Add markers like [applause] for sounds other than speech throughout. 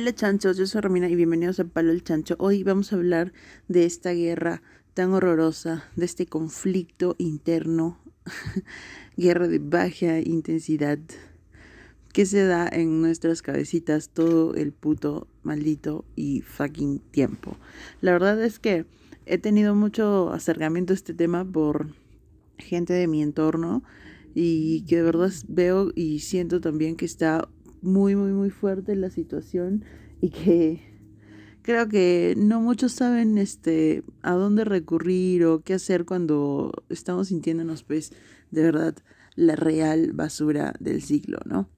Hola chanchos, yo soy Romina y bienvenidos a Palo el Chancho. Hoy vamos a hablar de esta guerra tan horrorosa, de este conflicto interno, [laughs] guerra de baja intensidad, que se da en nuestras cabecitas todo el puto maldito y fucking tiempo. La verdad es que he tenido mucho acercamiento a este tema por gente de mi entorno y que de verdad veo y siento también que está muy, muy, muy fuerte la situación y que creo que no muchos saben este a dónde recurrir o qué hacer cuando estamos sintiéndonos pues de verdad la real basura del ciclo, ¿no?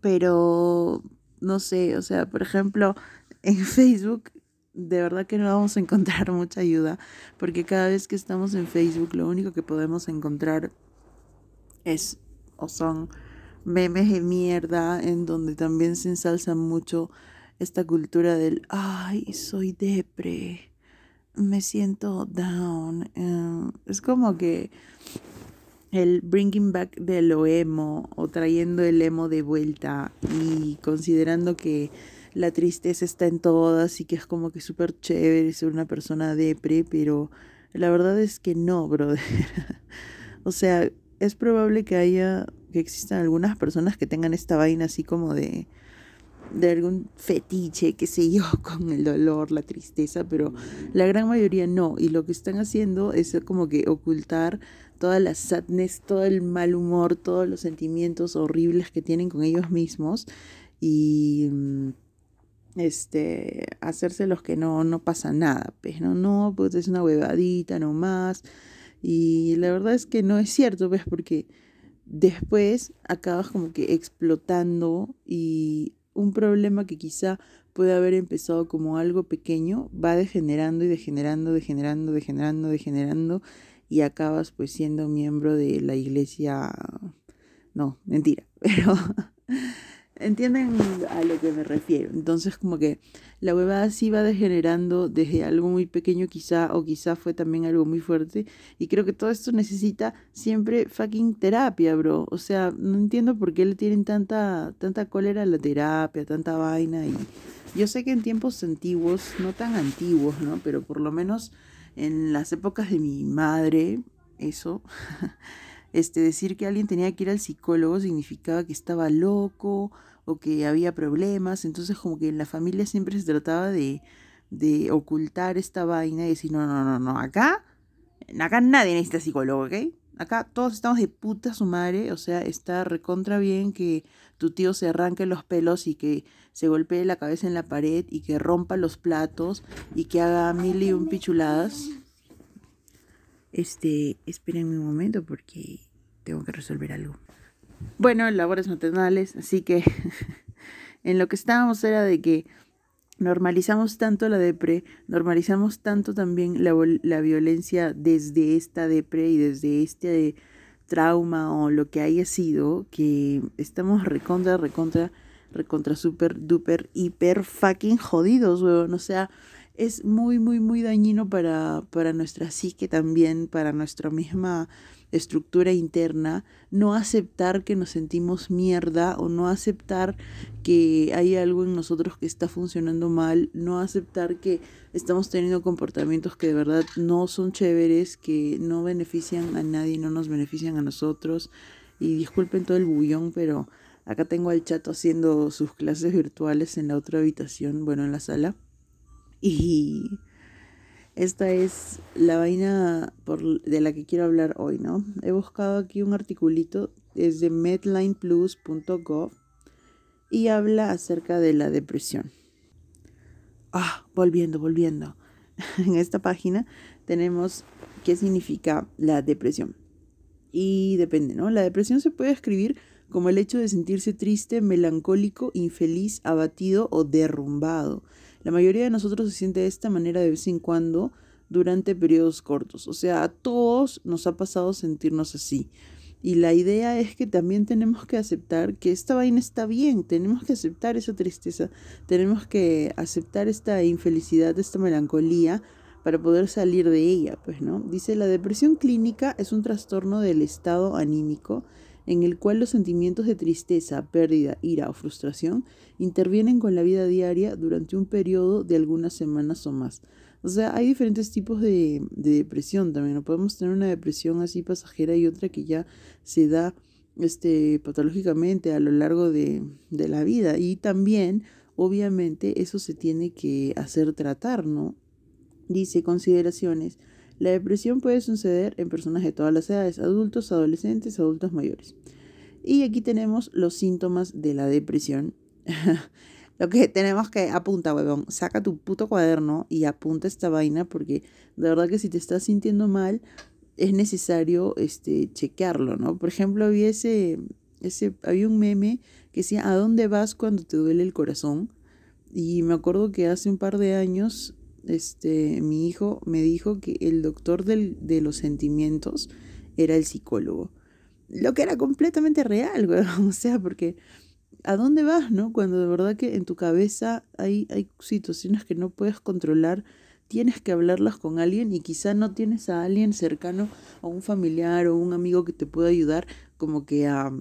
Pero no sé, o sea, por ejemplo, en [laughs] Facebook de verdad que no vamos a encontrar mucha ayuda porque cada vez que estamos en Facebook lo único que podemos encontrar es o son memes de mierda en donde también se ensalza mucho esta cultura del, ay, soy depre, me siento down. Eh, es como que el bringing back de lo emo o trayendo el emo de vuelta y considerando que la tristeza está en todas y que es como que súper chévere ser una persona depre, pero la verdad es que no, brother. [laughs] o sea, es probable que haya, que existan algunas personas que tengan esta vaina así como de, de algún fetiche, qué sé yo, [laughs] con el dolor, la tristeza, pero la gran mayoría no. Y lo que están haciendo es como que ocultar toda la sadness, todo el mal humor, todos los sentimientos horribles que tienen con ellos mismos y mm, este hacerse los que no no pasa nada, pues no, no, pues es una huevadita nomás y la verdad es que no es cierto, ¿ves? Porque después acabas como que explotando y un problema que quizá puede haber empezado como algo pequeño va degenerando y degenerando, degenerando, degenerando, degenerando y acabas pues siendo miembro de la iglesia. No, mentira, [laughs] pero ¿Entienden a lo que me refiero? Entonces como que la huevada sí va degenerando desde algo muy pequeño quizá o quizá fue también algo muy fuerte y creo que todo esto necesita siempre fucking terapia, bro. O sea, no entiendo por qué le tienen tanta tanta cólera a la terapia, tanta vaina y yo sé que en tiempos antiguos, no tan antiguos, ¿no? Pero por lo menos en las épocas de mi madre, eso [laughs] este, decir que alguien tenía que ir al psicólogo significaba que estaba loco o que había problemas, entonces como que en la familia siempre se trataba de, de ocultar esta vaina y decir, no, no, no, no, acá, acá nadie necesita psicólogo, ¿ok? Acá todos estamos de puta su madre, o sea, está recontra bien que tu tío se arranque los pelos y que se golpee la cabeza en la pared y que rompa los platos y que haga mil y un pichuladas. Este, espérenme un momento porque tengo que resolver algo. Bueno, labores maternales, así que [laughs] en lo que estábamos era de que normalizamos tanto la depre, normalizamos tanto también la, la violencia desde esta depre y desde este trauma o lo que haya sido, que estamos recontra, recontra, recontra, super, duper, hiper fucking jodidos, weón. O sea, es muy, muy, muy dañino para, para nuestra psique también, para nuestra misma estructura interna, no aceptar que nos sentimos mierda o no aceptar que hay algo en nosotros que está funcionando mal, no aceptar que estamos teniendo comportamientos que de verdad no son chéveres, que no benefician a nadie, no nos benefician a nosotros. Y disculpen todo el bullón, pero acá tengo al chato haciendo sus clases virtuales en la otra habitación, bueno, en la sala. Y esta es la vaina de la que quiero hablar hoy, ¿no? He buscado aquí un articulito desde medlineplus.gov y habla acerca de la depresión. Ah, volviendo, volviendo. [laughs] en esta página tenemos qué significa la depresión. Y depende, ¿no? La depresión se puede escribir como el hecho de sentirse triste, melancólico, infeliz, abatido o derrumbado. La mayoría de nosotros se siente de esta manera de vez en cuando durante periodos cortos. O sea, a todos nos ha pasado sentirnos así. Y la idea es que también tenemos que aceptar que esta vaina está bien, tenemos que aceptar esa tristeza, tenemos que aceptar esta infelicidad, esta melancolía para poder salir de ella, pues, ¿no? Dice, la depresión clínica es un trastorno del estado anímico en el cual los sentimientos de tristeza, pérdida, ira o frustración intervienen con la vida diaria durante un periodo de algunas semanas o más. O sea, hay diferentes tipos de, depresión también. No podemos tener una depresión así pasajera y otra que ya se da este, patológicamente a lo largo de, de la vida. Y también, obviamente, eso se tiene que hacer tratar, ¿no? Dice consideraciones. La depresión puede suceder en personas de todas las edades, adultos, adolescentes, adultos mayores. Y aquí tenemos los síntomas de la depresión. [laughs] Lo que tenemos que apunta, huevón, saca tu puto cuaderno y apunta esta vaina porque de verdad que si te estás sintiendo mal es necesario este chequearlo, ¿no? Por ejemplo, había ese, ese había un meme que decía, ¿a dónde vas cuando te duele el corazón? Y me acuerdo que hace un par de años este, mi hijo me dijo que el doctor de los sentimientos era el psicólogo. Lo que era completamente real, [laughs] O sea, porque ¿a dónde vas, no? Cuando de verdad que en tu cabeza hay, hay situaciones que no puedes controlar, tienes que hablarlas con alguien y quizá no tienes a alguien cercano, o un familiar o un amigo que te pueda ayudar como que a,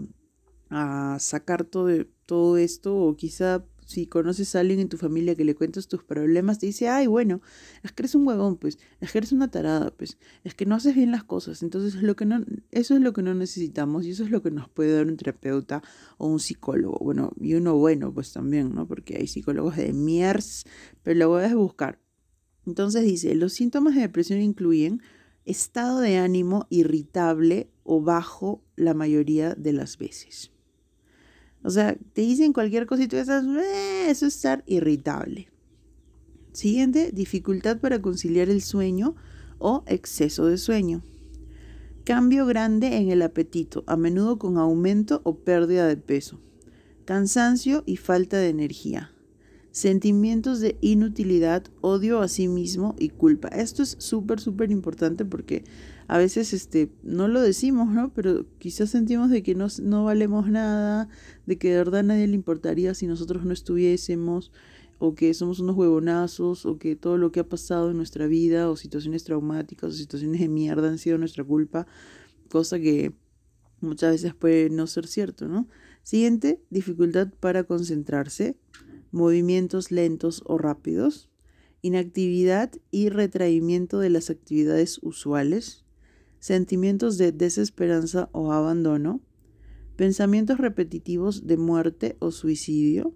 a sacar todo, todo esto o quizá si conoces a alguien en tu familia que le cuentas tus problemas, te dice, ay, bueno, es que eres un huevón, pues, es que eres una tarada, pues, es que no haces bien las cosas. Entonces, lo que no, eso es lo que no necesitamos y eso es lo que nos puede dar un terapeuta o un psicólogo. Bueno, y uno bueno, pues también, ¿no? Porque hay psicólogos de miers, pero lo voy a buscar. Entonces dice, los síntomas de depresión incluyen estado de ánimo irritable o bajo la mayoría de las veces. O sea, te dicen cualquier cosa y tú estás, eh, eso es estar irritable. Siguiente, dificultad para conciliar el sueño o exceso de sueño. Cambio grande en el apetito, a menudo con aumento o pérdida de peso. Cansancio y falta de energía. Sentimientos de inutilidad, odio a sí mismo y culpa. Esto es súper, súper importante porque a veces este, no lo decimos, ¿no? Pero quizás sentimos de que no, no valemos nada, de que de verdad a nadie le importaría si nosotros no estuviésemos, o que somos unos huevonazos, o que todo lo que ha pasado en nuestra vida, o situaciones traumáticas, o situaciones de mierda han sido nuestra culpa, cosa que muchas veces puede no ser cierto, ¿no? Siguiente, dificultad para concentrarse, movimientos lentos o rápidos, inactividad y retraimiento de las actividades usuales, sentimientos de desesperanza o abandono, pensamientos repetitivos de muerte o suicidio,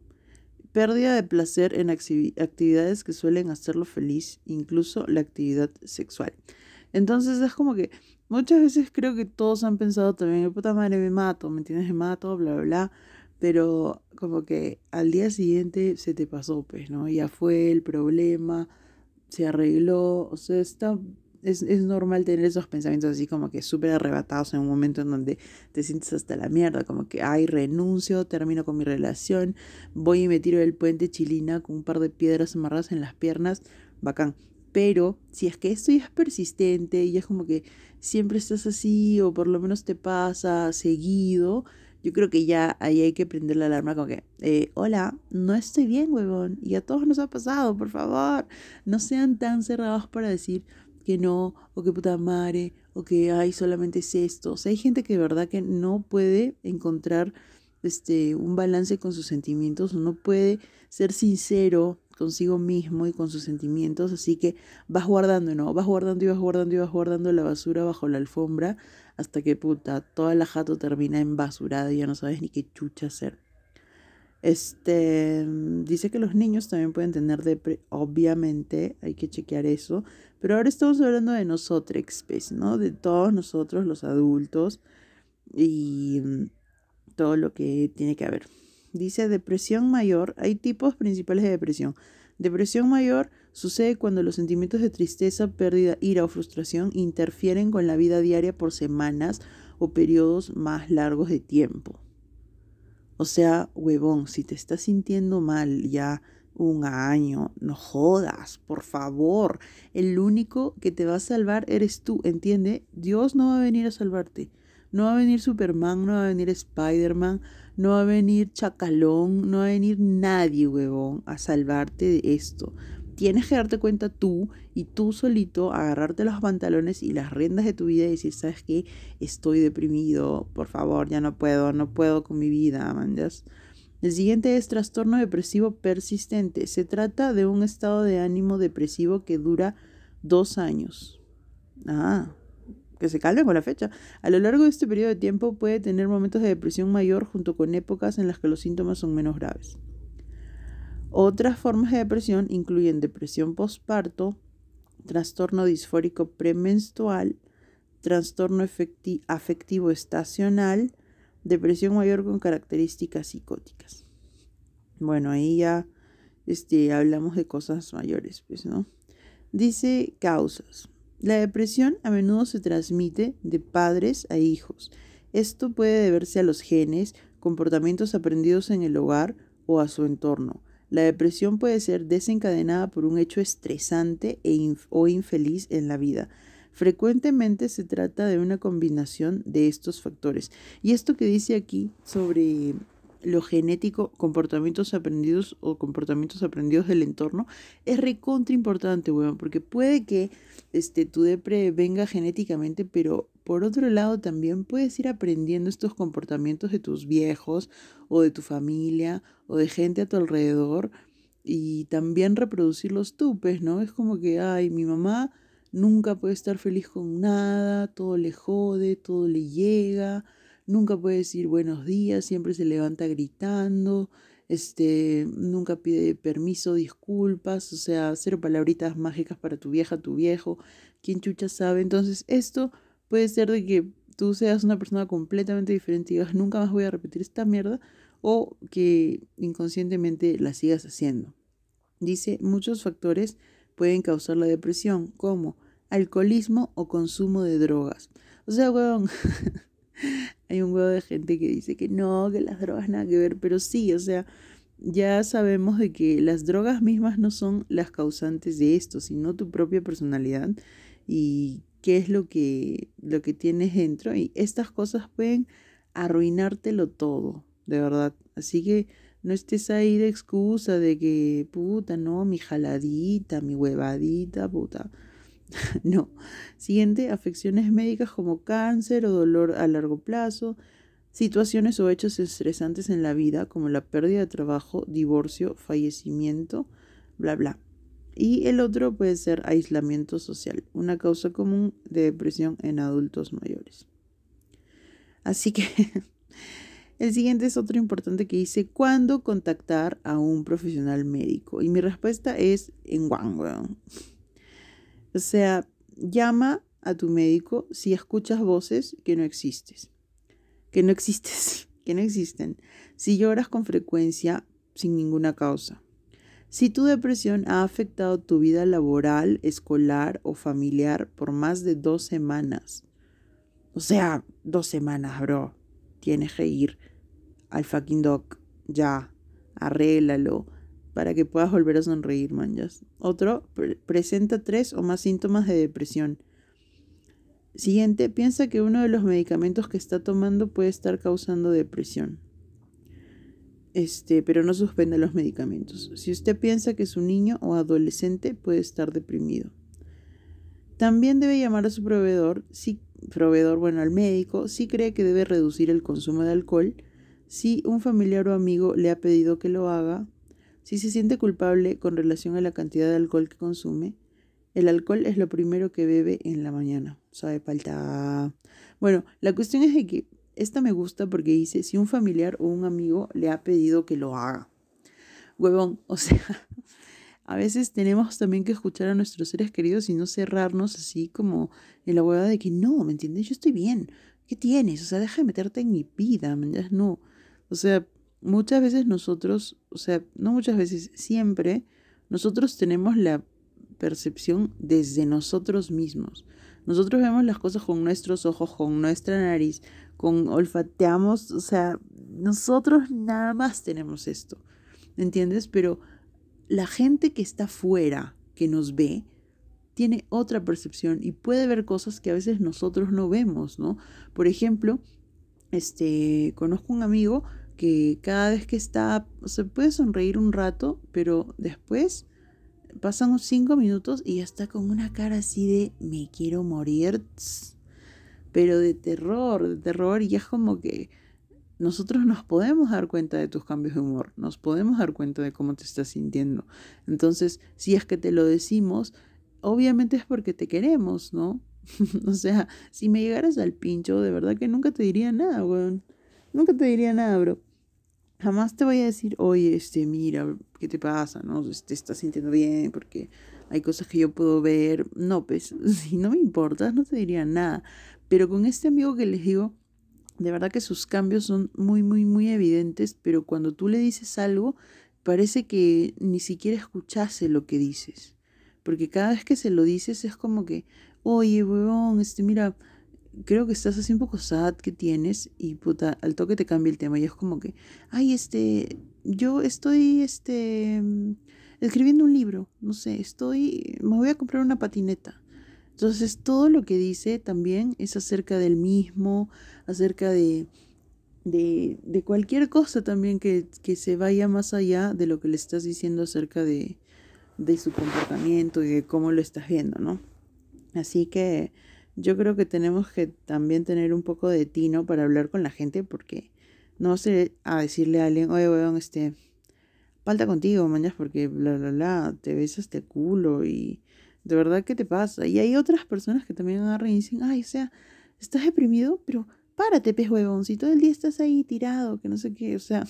pérdida de placer en actividades que suelen hacerlo feliz, incluso la actividad sexual. Entonces es como que muchas veces creo que todos han pensado también, puta madre, me mato, ¿me entiendes? Me mato, bla, bla, bla. Pero como que al día siguiente se te pasó, pues, ¿no? Ya fue el problema, se arregló, o sea, está es, normal tener esos pensamientos así como que súper arrebatados en un momento en donde te sientes hasta la mierda, como que, ay, renuncio, termino con mi relación, voy y me tiro del puente chilina con un par de piedras amarradas en las piernas, bacán. Pero si es que esto ya es persistente y es como que siempre estás así o por lo menos te pasa seguido, yo creo que ya ahí hay que prender la alarma como que, eh, hola, no estoy bien, huevón, y a todos nos ha pasado, por favor, no sean tan cerrados para decir, que no, o que puta madre, o que hay solamente es esto. O hay gente que de verdad que no puede encontrar este, un balance con sus sentimientos, no puede ser sincero consigo mismo y con sus sentimientos, así que vas guardando, ¿no? Vas guardando y vas guardando y vas guardando la basura bajo la alfombra hasta que puta, toda la jato termina en basurada y ya no sabes ni qué chucha hacer. Este dice que los niños también pueden tener depre, obviamente, hay que chequear eso, pero ahora estamos hablando de nosotros, pues, ¿no? De todos nosotros, los adultos, y mm, todo lo que tiene que haber. Dice depresión mayor, hay tipos principales de depresión. Depresión mayor sucede cuando los sentimientos de tristeza, pérdida, ira o frustración interfieren con la vida diaria por semanas o periodos más largos de tiempo. O sea, huevón, si te estás sintiendo mal ya un año, no jodas, por favor. El único que te va a salvar eres tú, ¿entiende? Dios no va a venir a salvarte. No va a venir Superman, no va a venir Spider-Man, no va a venir Chacalón, no va a venir nadie, huevón, a salvarte de esto. Tienes que darte cuenta tú y tú solito agarrarte los pantalones y las riendas de tu vida y decir, ¿sabes qué? Estoy deprimido, por favor, ya no puedo, no puedo con mi vida, manjas. El siguiente es trastorno depresivo persistente. Se trata de un estado de ánimo depresivo que dura dos años. Ah, que se calme con la fecha. A lo largo de este periodo de tiempo puede tener momentos de depresión mayor junto con épocas en las que los síntomas son menos graves. Otras formas de depresión incluyen depresión postparto, trastorno disfórico premenstrual, trastorno afectivo estacional, depresión mayor con características psicóticas. Bueno, ahí ya este, hablamos de cosas mayores, pues, ¿no? Dice causas. La depresión a menudo se transmite de padres a hijos. Esto puede deberse a los genes, comportamientos aprendidos en el hogar o a su entorno. La depresión puede ser desencadenada por un hecho estresante e o infeliz en la vida. Frecuentemente se trata de una combinación de estos factores. Y esto que dice aquí sobre lo genético, comportamientos aprendidos o comportamientos aprendidos del entorno, es recontra importante, weón, porque puede que este, tu depre venga genéticamente, pero por otro lado también puedes ir aprendiendo estos comportamientos de tus viejos o de tu familia o de gente a tu alrededor y también reproducirlos tú, pues, ¿no? Es como que, ay, mi mamá nunca puede estar feliz con nada, todo le jode, todo le llega, nunca puede decir buenos días, siempre se levanta gritando, este, nunca pide permiso, disculpas, o sea, cero palabritas mágicas para tu vieja, tu viejo, quién chucha sabe. Entonces, esto puede ser de que tú seas una persona completamente diferente y digas, nunca más voy a repetir esta mierda, o que inconscientemente la sigas haciendo. Dice, muchos factores pueden causar la depresión, como alcoholismo o consumo de drogas. O sea, weón, [laughs] hay un huevo de gente que dice que no, que las drogas nada que ver, pero sí, o sea, ya sabemos de que las drogas mismas no son las causantes de esto, sino tu propia personalidad y qué es lo que, lo que tienes dentro. Y estas cosas pueden arruinártelo todo, de verdad. Así que no estés ahí de excusa de que, puta, no, mi jaladita, mi huevadita, puta. [laughs] no. Siguiente, afecciones médicas como cáncer o dolor a largo plazo, situaciones o hechos estresantes en la vida como la pérdida de trabajo, divorcio, fallecimiento, bla, bla. Y el otro puede ser aislamiento social, una causa común de depresión en adultos mayores. Así que [laughs] El siguiente es otro importante que dice, ¿cuándo contactar a un profesional médico? Y mi respuesta es en Wang. O sea, llama a tu médico si escuchas voces que no existes. Que no existes, [laughs] que no existen. Si lloras con frecuencia sin ninguna causa. Si tu depresión ha afectado tu vida laboral, escolar o familiar por más de dos semanas. O sea, dos semanas, bro. Tienes que ir al fucking doc, ya, arréglalo, para que puedas volver a sonreír, manjas. Otro, presenta tres o más síntomas de depresión. Siguiente, piensa que uno de los medicamentos que está tomando puede estar causando depresión. Este, pero no suspenda los medicamentos. Si usted piensa que su niño o adolescente puede estar deprimido. También debe llamar a su proveedor, si proveedor, bueno, al médico, si cree que debe reducir el consumo de alcohol si un familiar o amigo le ha pedido que lo haga, si se siente culpable con relación a la cantidad de alcohol que consume, el alcohol es lo primero que bebe en la mañana. Sabe falta. Bueno, la cuestión es de que esta me gusta porque dice si un familiar o un amigo le ha pedido que lo haga. Huevón, o sea, [laughs] a veces tenemos también que escuchar a nuestros seres queridos y no cerrarnos así como en la huevada de que no, ¿me entiendes? Yo estoy bien. ¿Qué tienes? O sea, deja de meterte en mi vida, ¿me entiendes? No. O sea, muchas veces nosotros, o sea, no muchas veces, siempre, nosotros tenemos la percepción desde nosotros mismos. Nosotros vemos las cosas con nuestros ojos, con nuestra nariz, con olfateamos, o sea, nosotros nada más tenemos esto, ¿entiendes? Pero la gente que está fuera, que nos ve, tiene otra percepción y puede ver cosas que a veces nosotros no vemos, ¿no? Por ejemplo, este, conozco un amigo que cada vez que está, se puede sonreír un rato, pero después pasan unos cinco minutos y ya está con una cara así de me quiero morir, pero de terror, de terror, y es como que nosotros nos podemos dar cuenta de tus cambios de humor, nos podemos dar cuenta de cómo te estás sintiendo. Entonces, si es que te lo decimos, obviamente es porque te queremos, ¿no? [laughs] o sea, si me llegaras al pincho, de verdad que nunca te diría nada, weón. Nunca te diría nada, bro. Jamás te voy a decir, oye, este, mira, ¿qué te pasa? ¿No? Te estás sintiendo bien porque hay cosas que yo puedo ver. No, pues, [laughs] si no me importas, no te diría nada. Pero con este amigo que les digo, de verdad que sus cambios son muy, muy, muy evidentes, pero cuando tú le dices algo, parece que ni siquiera escuchase lo que dices. Porque cada vez que se lo dices es como que, oye, huevón, este, mira, creo que estás así un poco sad que tienes y puta, al toque te cambia el tema y es como que, ay, este, yo estoy, este, escribiendo un libro, no sé, estoy, me voy a comprar una patineta. Entonces todo lo que dice también es acerca del mismo, acerca de, de, de cualquier cosa también que, que, se vaya más allá de lo que le estás diciendo acerca de, de su comportamiento y de cómo lo estás viendo, ¿no? Así que yo creo que tenemos que también tener un poco de tino para hablar con la gente porque no sé a decirle a alguien, oye, weón, este, falta contigo, mañana, porque bla, bla, bla, te ves este culo y de verdad, ¿qué te pasa? Y hay otras personas que también agarran y dicen, ay, o sea, estás deprimido, pero párate, pez huevón, si todo el día estás ahí tirado, que no sé qué, o sea,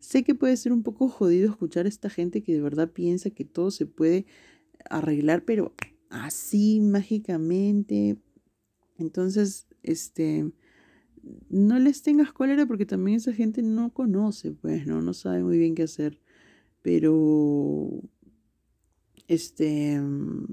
sé que puede ser un poco jodido escuchar a esta gente que de verdad piensa que todo se puede arreglar, pero así mágicamente. Entonces, este, no les tengas cólera porque también esa gente no conoce, pues, ¿no? No sabe muy bien qué hacer. Pero este, mm,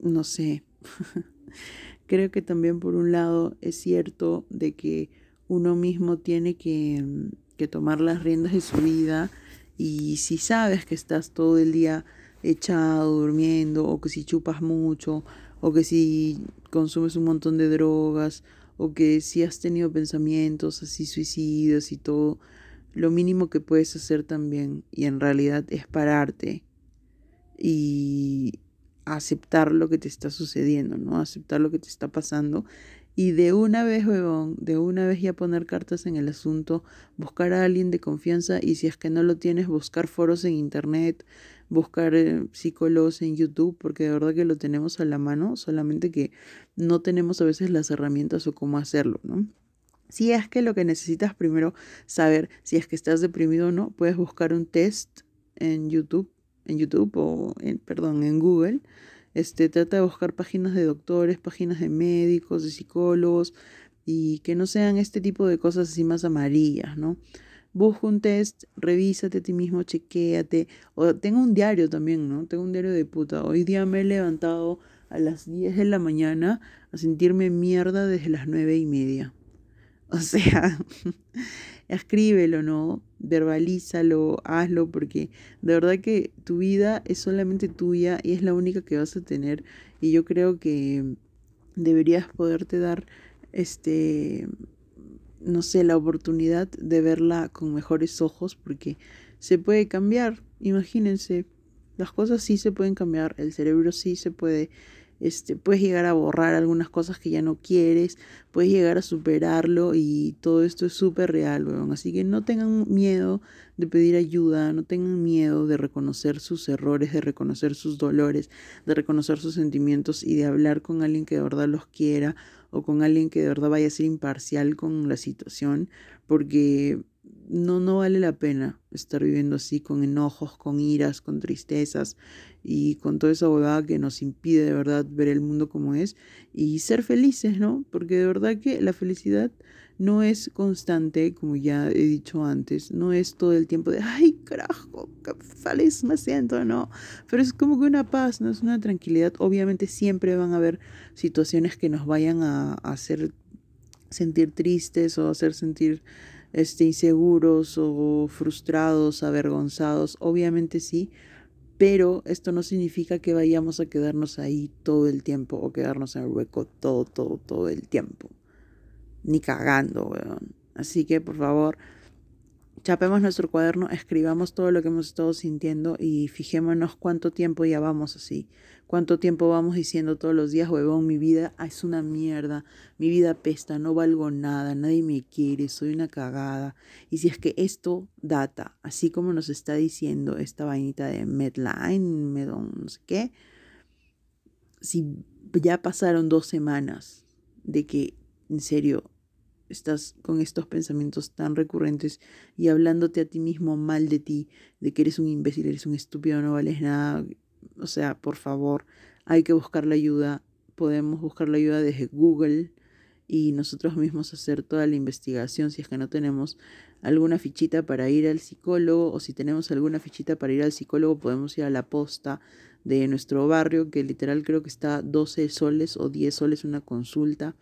no sé, [laughs] creo que también por un lado es cierto de que uno mismo tiene que, mm, que tomar las riendas de su vida y si sabes que estás todo el día echado, durmiendo, o que si chupas mucho, o que si consumes un montón de drogas, o que si has tenido pensamientos así suicidas y todo, lo mínimo que puedes hacer también, y en realidad es pararte y aceptar lo que te está sucediendo, ¿no? Aceptar lo que te está pasando y de una vez, huevón, de una vez ya poner cartas en el asunto, buscar a alguien de confianza y si es que no lo tienes, buscar foros en internet, buscar eh, psicólogos en YouTube, porque de verdad que lo tenemos a la mano, solamente que no tenemos a veces las herramientas o cómo hacerlo, ¿no? Si es que lo que necesitas primero saber si es que estás deprimido o no, puedes buscar un test en YouTube en YouTube o, en, perdón, en Google, este, trata de buscar páginas de doctores, páginas de médicos, de psicólogos y que no sean este tipo de cosas así más amarillas, ¿no? Busca un test, revísate a ti mismo, chequéate. O tengo un diario también, ¿no? Tengo un diario de puta. Hoy día me he levantado a las 10 de la mañana a sentirme mierda desde las nueve y media. O sea, [laughs] escríbelo, ¿no? Verbalízalo, hazlo, porque de verdad que tu vida es solamente tuya y es la única que vas a tener. Y yo creo que deberías poderte dar, este, no sé, la oportunidad de verla con mejores ojos, porque se puede cambiar. Imagínense, las cosas sí se pueden cambiar, el cerebro sí se puede este, puedes llegar a borrar algunas cosas que ya no quieres, puedes llegar a superarlo y todo esto es súper real, weón. Así que no tengan miedo de pedir ayuda, no tengan miedo de reconocer sus errores, de reconocer sus dolores, de reconocer sus sentimientos y de hablar con alguien que de verdad los quiera o con alguien que de verdad vaya a ser imparcial con la situación, porque no, no vale la pena estar viviendo así con enojos, con iras, con tristezas y con toda esa huevada que nos impide de verdad ver el mundo como es y ser felices, ¿no? Porque de verdad que la felicidad no es constante, como ya he dicho antes, no es todo el tiempo de, ay, carajo, qué feliz me siento, ¿no? Pero es como que una paz, ¿no? Es una tranquilidad. Obviamente siempre van a haber situaciones que nos vayan a hacer sentir tristes o hacer sentir este, inseguros o frustrados, avergonzados, obviamente sí, pero esto no significa que vayamos a quedarnos ahí todo el tiempo o quedarnos en el hueco todo, todo, todo el tiempo. Ni cagando, weón. Así que por favor, chapemos nuestro cuaderno, escribamos todo lo que hemos estado sintiendo y fijémonos cuánto tiempo ya vamos así. Cuánto tiempo vamos diciendo todos los días, huevón, mi vida es una mierda, mi vida pesta, no valgo nada, nadie me quiere, soy una cagada. Y si es que esto data, así como nos está diciendo esta vainita de Medline, Medon, no sé qué, si ya pasaron dos semanas de que, en serio, estás con estos pensamientos tan recurrentes y hablándote a ti mismo mal de ti, de que eres un imbécil, eres un estúpido, no vales nada. O sea, por favor, hay que buscar la ayuda. Podemos buscar la ayuda desde Google y nosotros mismos hacer toda la investigación si es que no tenemos alguna fichita para ir al psicólogo o si tenemos alguna fichita para ir al psicólogo podemos ir a la posta de nuestro barrio que literal creo que está 12 soles o 10 soles una consulta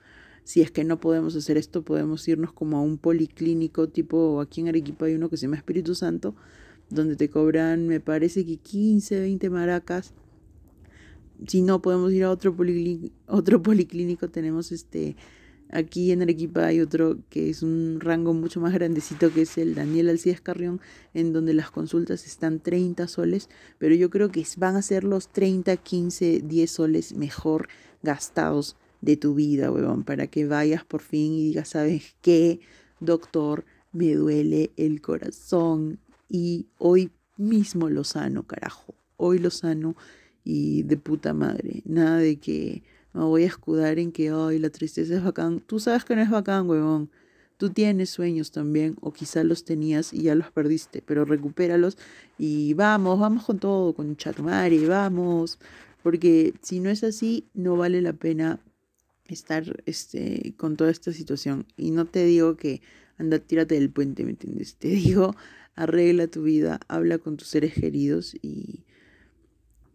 si es que no podemos hacer esto, podemos irnos como a un policlínico, tipo aquí en Arequipa hay uno que se llama Espíritu Santo, donde te cobran, me parece que 15, 20 maracas. Si no, podemos ir a otro policlínico, otro policlínico. Tenemos este, aquí en Arequipa hay otro que es un rango mucho más grandecito, que es el Daniel Alcides Carrión, en donde las consultas están 30 soles, pero yo creo que van a ser los 30, 15, 10 soles mejor gastados de tu vida, huevón, para que vayas por fin y digas, ¿sabes qué? Doctor, me duele el corazón y hoy mismo lo sano, carajo. Hoy lo sano y de puta madre. Nada de que me voy a escudar en que hoy la tristeza es bacán. Tú sabes que no es bacán, huevón. Tú tienes sueños también, o quizás los tenías y ya los perdiste, pero recupéralos y vamos, vamos con todo, con chatumare, vamos. Porque si no es así, no vale la pena estar este, con toda esta situación. Y no te digo que anda, tírate del puente, ¿me entiendes? Te [laughs] digo, arregla tu vida, habla con tus seres queridos y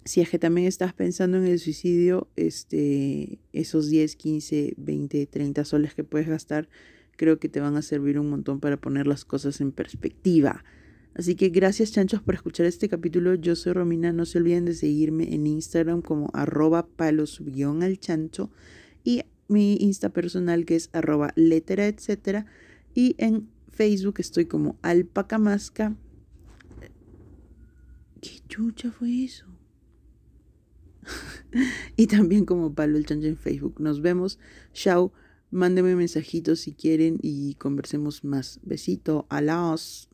si es que también estás pensando en el suicidio, este, esos 10, 15, 20, 30 soles que puedes gastar, creo que te van a servir un montón para poner las cosas en perspectiva. Así que gracias chanchos por escuchar este capítulo. Yo soy Romina. No se olviden de seguirme en Instagram como arroba palos al chancho y mi Insta personal que es arroba letera, etcétera. Y en Facebook estoy como alpacamasca. ¿Qué chucha fue eso? [laughs] y también como Palo el Chancho en Facebook. Nos vemos. Chao. Mándenme mensajitos si quieren y conversemos más. Besito. Alas.